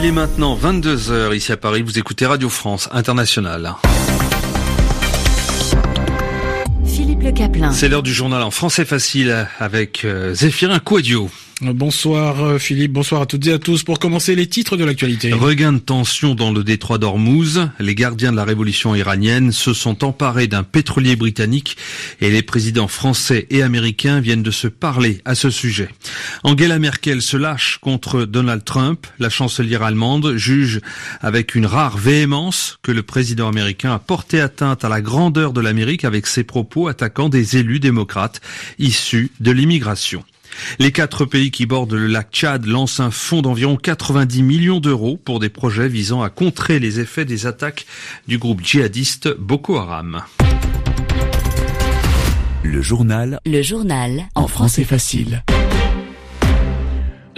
Il est maintenant 22h ici à Paris, vous écoutez Radio France Internationale. Philippe Le Caplin. C'est l'heure du journal en français facile avec euh, Zéphirin Quadio. Bonsoir euh, Philippe, bonsoir à toutes et à tous. Pour commencer, les titres de l'actualité. Regain de tension dans le détroit d'Ormuz. Les gardiens de la révolution iranienne se sont emparés d'un pétrolier britannique et les présidents français et américains viennent de se parler à ce sujet. Angela Merkel se lâche contre Donald Trump. La chancelière allemande juge avec une rare véhémence que le président américain a porté atteinte à la grandeur de l'Amérique avec ses propos attaquant des élus démocrates issus de l'immigration. Les quatre pays qui bordent le lac Tchad lancent un fonds d'environ 90 millions d'euros pour des projets visant à contrer les effets des attaques du groupe djihadiste Boko Haram. Le journal. Le journal. En français facile.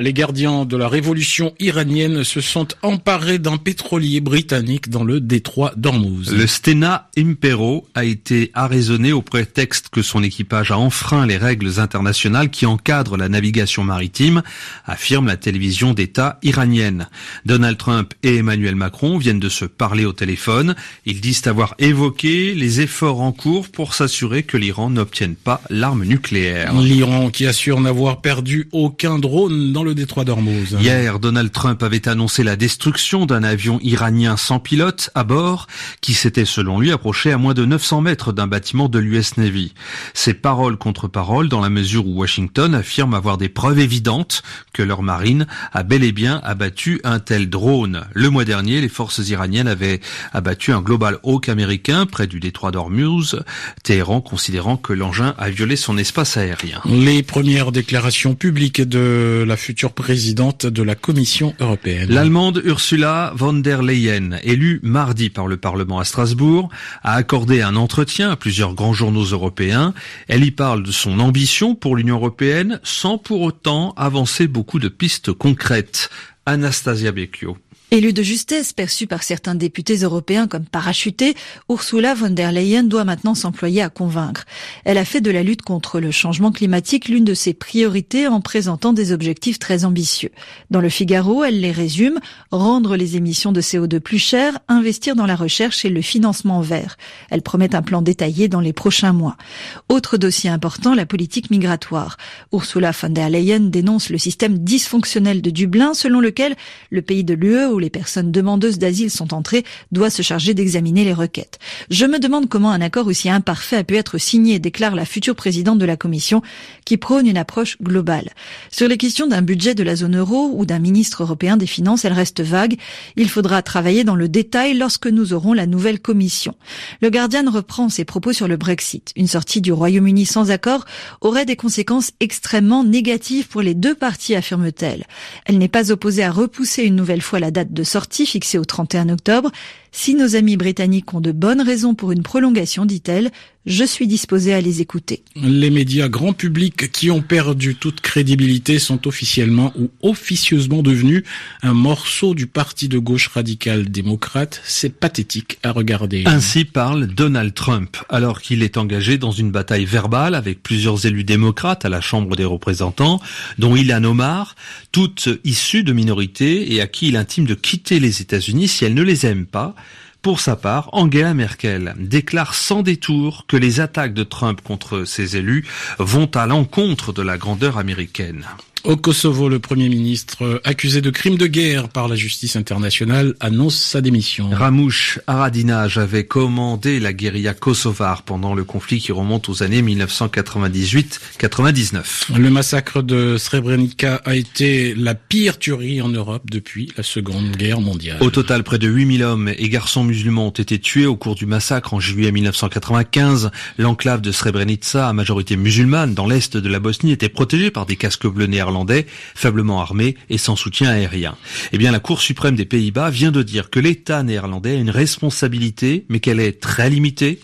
Les gardiens de la révolution iranienne se sont emparés d'un pétrolier britannique dans le détroit d'Ormuz. Le Stena Impero a été arraisonné au prétexte que son équipage a enfreint les règles internationales qui encadrent la navigation maritime, affirme la télévision d'État iranienne. Donald Trump et Emmanuel Macron viennent de se parler au téléphone. Ils disent avoir évoqué les efforts en cours pour s'assurer que l'Iran n'obtienne pas l'arme nucléaire. L'Iran qui assure n'avoir perdu aucun drone dans le détroit d'Ormuz. Hier, Donald Trump avait annoncé la destruction d'un avion iranien sans pilote à bord qui s'était selon lui approché à moins de 900 mètres d'un bâtiment de l'US Navy. C'est parole contre parole dans la mesure où Washington affirme avoir des preuves évidentes que leur marine a bel et bien abattu un tel drone. Le mois dernier, les forces iraniennes avaient abattu un Global Hawk américain près du détroit d'Ormuz, Téhéran considérant que l'engin a violé son espace aérien. Les premières déclarations publiques de la future présidente de la Commission européenne. L'Allemande Ursula von der Leyen, élue mardi par le Parlement à Strasbourg, a accordé un entretien à plusieurs grands journaux européens. Elle y parle de son ambition pour l'Union européenne sans pour autant avancer beaucoup de pistes concrètes. Anastasia Becchio. Élue de justesse, perçue par certains députés européens comme parachutée, Ursula von der Leyen doit maintenant s'employer à convaincre. Elle a fait de la lutte contre le changement climatique l'une de ses priorités en présentant des objectifs très ambitieux. Dans le Figaro, elle les résume, rendre les émissions de CO2 plus chères, investir dans la recherche et le financement vert. Elle promet un plan détaillé dans les prochains mois. Autre dossier important, la politique migratoire. Ursula von der Leyen dénonce le système dysfonctionnel de Dublin selon lequel le pays de l'UE les personnes demandeuses d'asile sont entrées doit se charger d'examiner les requêtes. Je me demande comment un accord aussi imparfait a pu être signé, déclare la future présidente de la Commission, qui prône une approche globale. Sur les questions d'un budget de la zone euro ou d'un ministre européen des Finances, elle reste vague. Il faudra travailler dans le détail lorsque nous aurons la nouvelle Commission. Le Guardian reprend ses propos sur le Brexit. Une sortie du Royaume-Uni sans accord aurait des conséquences extrêmement négatives pour les deux parties, affirme-t-elle. Elle n'est pas opposée à repousser une nouvelle fois la date de sortie fixée au 31 octobre. Si nos amis britanniques ont de bonnes raisons pour une prolongation, dit-elle, je suis disposée à les écouter. Les médias grand public qui ont perdu toute crédibilité sont officiellement ou officieusement devenus un morceau du parti de gauche radical démocrate. C'est pathétique à regarder. Ainsi parle Donald Trump, alors qu'il est engagé dans une bataille verbale avec plusieurs élus démocrates à la Chambre des représentants, dont Ilhan Omar, toutes issues de minorités et à qui il intime de quitter les États-Unis si elle ne les aime pas. Pour sa part, Angela Merkel déclare sans détour que les attaques de Trump contre ses élus vont à l'encontre de la grandeur américaine. Au Kosovo, le Premier ministre, accusé de crimes de guerre par la justice internationale, annonce sa démission. Ramouche Haradinaj avait commandé la guérilla kosovare pendant le conflit qui remonte aux années 1998-99. Le massacre de Srebrenica a été la pire tuerie en Europe depuis la Seconde Guerre mondiale. Au total, près de 8000 hommes et garçons musulmans ont été tués au cours du massacre en juillet 1995. L'enclave de Srebrenica, à majorité musulmane, dans l'est de la Bosnie, était protégée par des casques bleus néerlandais, faiblement armés et sans soutien aérien. Eh bien, la Cour suprême des Pays-Bas vient de dire que l'État néerlandais a une responsabilité, mais qu'elle est très limitée.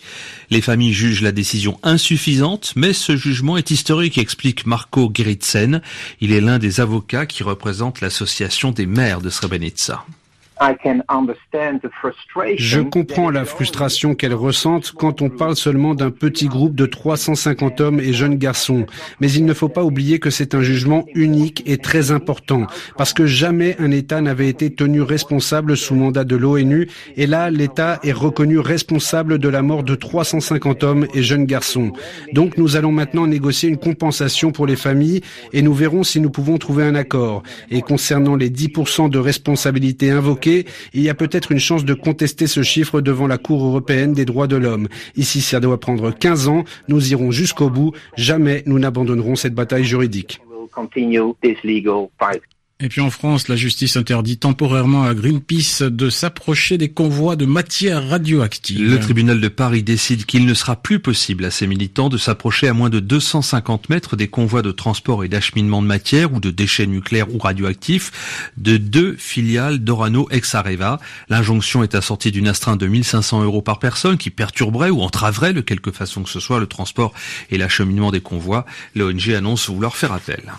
Les familles jugent la décision insuffisante, mais ce jugement est historique, explique Marco Geritsen. Il est l'un des avocats qui représentent l'association des maires de Srebrenica. Je comprends la frustration qu'elle ressente quand on parle seulement d'un petit groupe de 350 hommes et jeunes garçons. Mais il ne faut pas oublier que c'est un jugement unique et très important, parce que jamais un État n'avait été tenu responsable sous mandat de l'ONU, et là, l'État est reconnu responsable de la mort de 350 hommes et jeunes garçons. Donc nous allons maintenant négocier une compensation pour les familles, et nous verrons si nous pouvons trouver un accord. Et concernant les 10% de responsabilité invoquées, il y a peut-être une chance de contester ce chiffre devant la Cour européenne des droits de l'homme. Ici, ça doit prendre 15 ans. Nous irons jusqu'au bout. Jamais nous n'abandonnerons cette bataille juridique. Et puis en France, la justice interdit temporairement à Greenpeace de s'approcher des convois de matières radioactives. Le tribunal de Paris décide qu'il ne sera plus possible à ses militants de s'approcher à moins de 250 mètres des convois de transport et d'acheminement de matières ou de déchets nucléaires ou radioactifs de deux filiales d'Orano Ex-Areva. L'injonction est assortie d'une astreinte de 1500 euros par personne qui perturberait ou entraverait de quelque façon que ce soit le transport et l'acheminement des convois. L'ONG annonce vouloir faire appel.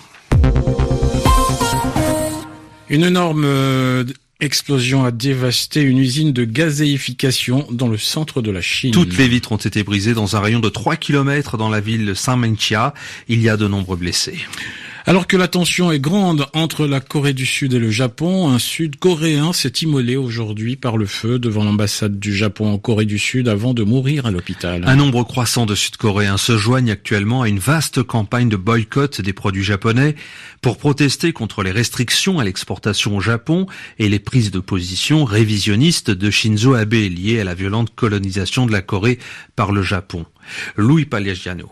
Une énorme euh, explosion a dévasté une usine de gazéification dans le centre de la Chine. Toutes les vitres ont été brisées dans un rayon de 3 km dans la ville de Saint-Menchia. Il y a de nombreux blessés. Alors que la tension est grande entre la Corée du Sud et le Japon, un Sud-Coréen s'est immolé aujourd'hui par le feu devant l'ambassade du Japon en Corée du Sud avant de mourir à l'hôpital. Un nombre croissant de Sud-Coréens se joignent actuellement à une vaste campagne de boycott des produits japonais pour protester contre les restrictions à l'exportation au Japon et les prises de position révisionnistes de Shinzo Abe liées à la violente colonisation de la Corée par le Japon. Louis Pagliagiano.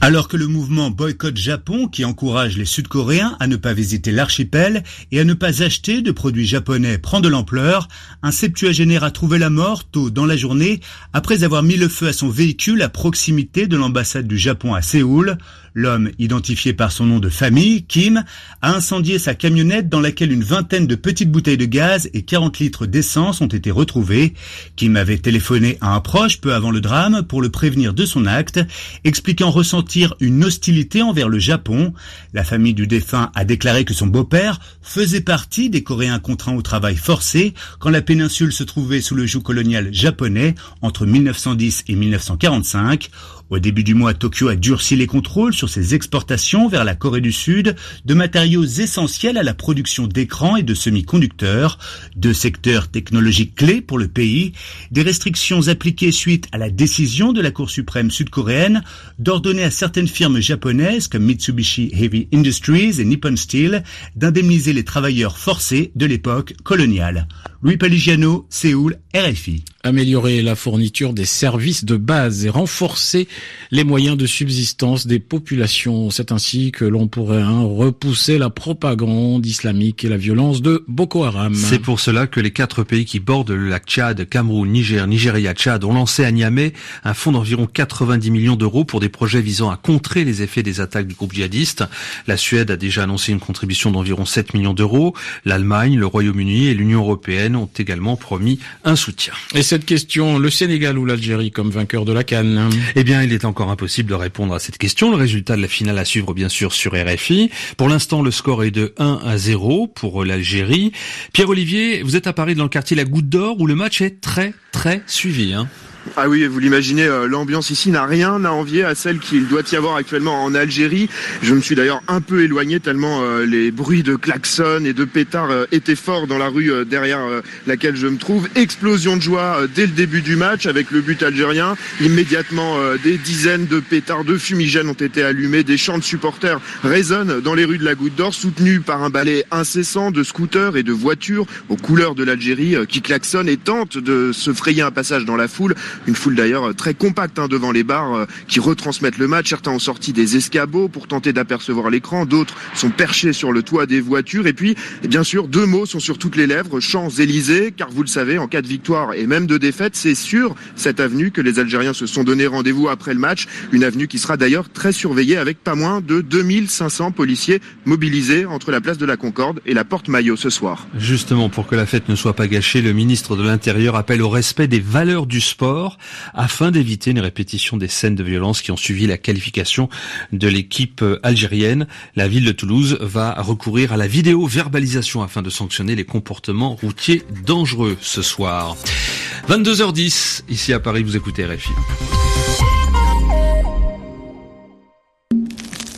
Alors que le mouvement Boycott Japon, qui encourage les Sud-Coréens à ne pas visiter l'archipel et à ne pas acheter de produits japonais, prend de l'ampleur, un septuagénaire a trouvé la mort tôt dans la journée après avoir mis le feu à son véhicule à proximité de l'ambassade du Japon à Séoul. L'homme, identifié par son nom de famille, Kim, a incendié sa camionnette dans laquelle une vingtaine de petites bouteilles de gaz et 40 litres d'essence ont été retrouvés. Kim avait téléphoné à un proche peu avant le drame pour le prévenir de son acte, expliquant ressentir une hostilité envers le Japon. La famille du défunt a déclaré que son beau-père faisait partie des Coréens contraints au travail forcé quand la péninsule se trouvait sous le joug colonial japonais entre 1910 et 1945. Au début du mois, Tokyo a durci les contrôles sur ses exportations vers la Corée du Sud de matériaux essentiels à la production d'écrans et de semi-conducteurs, deux secteurs technologiques clés pour le pays, des restrictions appliquées suite à la décision de la Cour suprême sud-coréenne d'ordonner à certaines firmes japonaises comme Mitsubishi Heavy Industries et Nippon Steel d'indemniser les travailleurs forcés de l'époque coloniale. Louis Paligiano, Séoul, RFI améliorer la fourniture des services de base et renforcer les moyens de subsistance des populations. C'est ainsi que l'on pourrait hein, repousser la propagande islamique et la violence de Boko Haram. C'est pour cela que les quatre pays qui bordent le lac Tchad, Cameroun, Niger, Nigeria, Tchad ont lancé à Niamey un fonds d'environ 90 millions d'euros pour des projets visant à contrer les effets des attaques du groupe djihadiste. La Suède a déjà annoncé une contribution d'environ 7 millions d'euros. L'Allemagne, le Royaume-Uni et l'Union européenne ont également promis un soutien cette question, le Sénégal ou l'Algérie comme vainqueur de la Cannes? Eh bien, il est encore impossible de répondre à cette question. Le résultat de la finale à suivre, bien sûr, sur RFI. Pour l'instant, le score est de 1 à 0 pour l'Algérie. Pierre-Olivier, vous êtes à Paris dans le quartier La Goutte d'Or où le match est très, très suivi. Hein. Ah oui, vous l'imaginez, euh, l'ambiance ici n'a rien à envier à celle qu'il doit y avoir actuellement en Algérie. Je me suis d'ailleurs un peu éloigné tellement euh, les bruits de klaxons et de pétards euh, étaient forts dans la rue derrière laquelle je me trouve. Explosion de joie dès le début du match avec le but algérien. Immédiatement, des dizaines de pétards de fumigènes ont été allumés. Des chants de supporters résonnent dans les rues de la Goutte d'Or, soutenus par un balai incessant de scooters et de voitures aux couleurs de l'Algérie qui klaxonnent et tentent de se frayer un passage dans la foule. Une foule d'ailleurs très compacte hein, devant les bars euh, qui retransmettent le match. Certains ont sorti des escabeaux pour tenter d'apercevoir l'écran. D'autres sont perchés sur le toit des voitures. Et puis, bien sûr, deux mots sont sur toutes les lèvres. Champs-Élysées, car vous le savez, en cas de victoire et même de défaite, c'est sur cette avenue que les Algériens se sont donné rendez-vous après le match. Une avenue qui sera d'ailleurs très surveillée avec pas moins de 2500 policiers mobilisés entre la place de la Concorde et la porte Maillot ce soir. Justement, pour que la fête ne soit pas gâchée, le ministre de l'Intérieur appelle au respect des valeurs du sport afin d'éviter une répétition des scènes de violence qui ont suivi la qualification de l'équipe algérienne. La ville de Toulouse va recourir à la vidéo verbalisation afin de sanctionner les comportements routiers dangereux ce soir. 22h10, ici à Paris, vous écoutez RFI.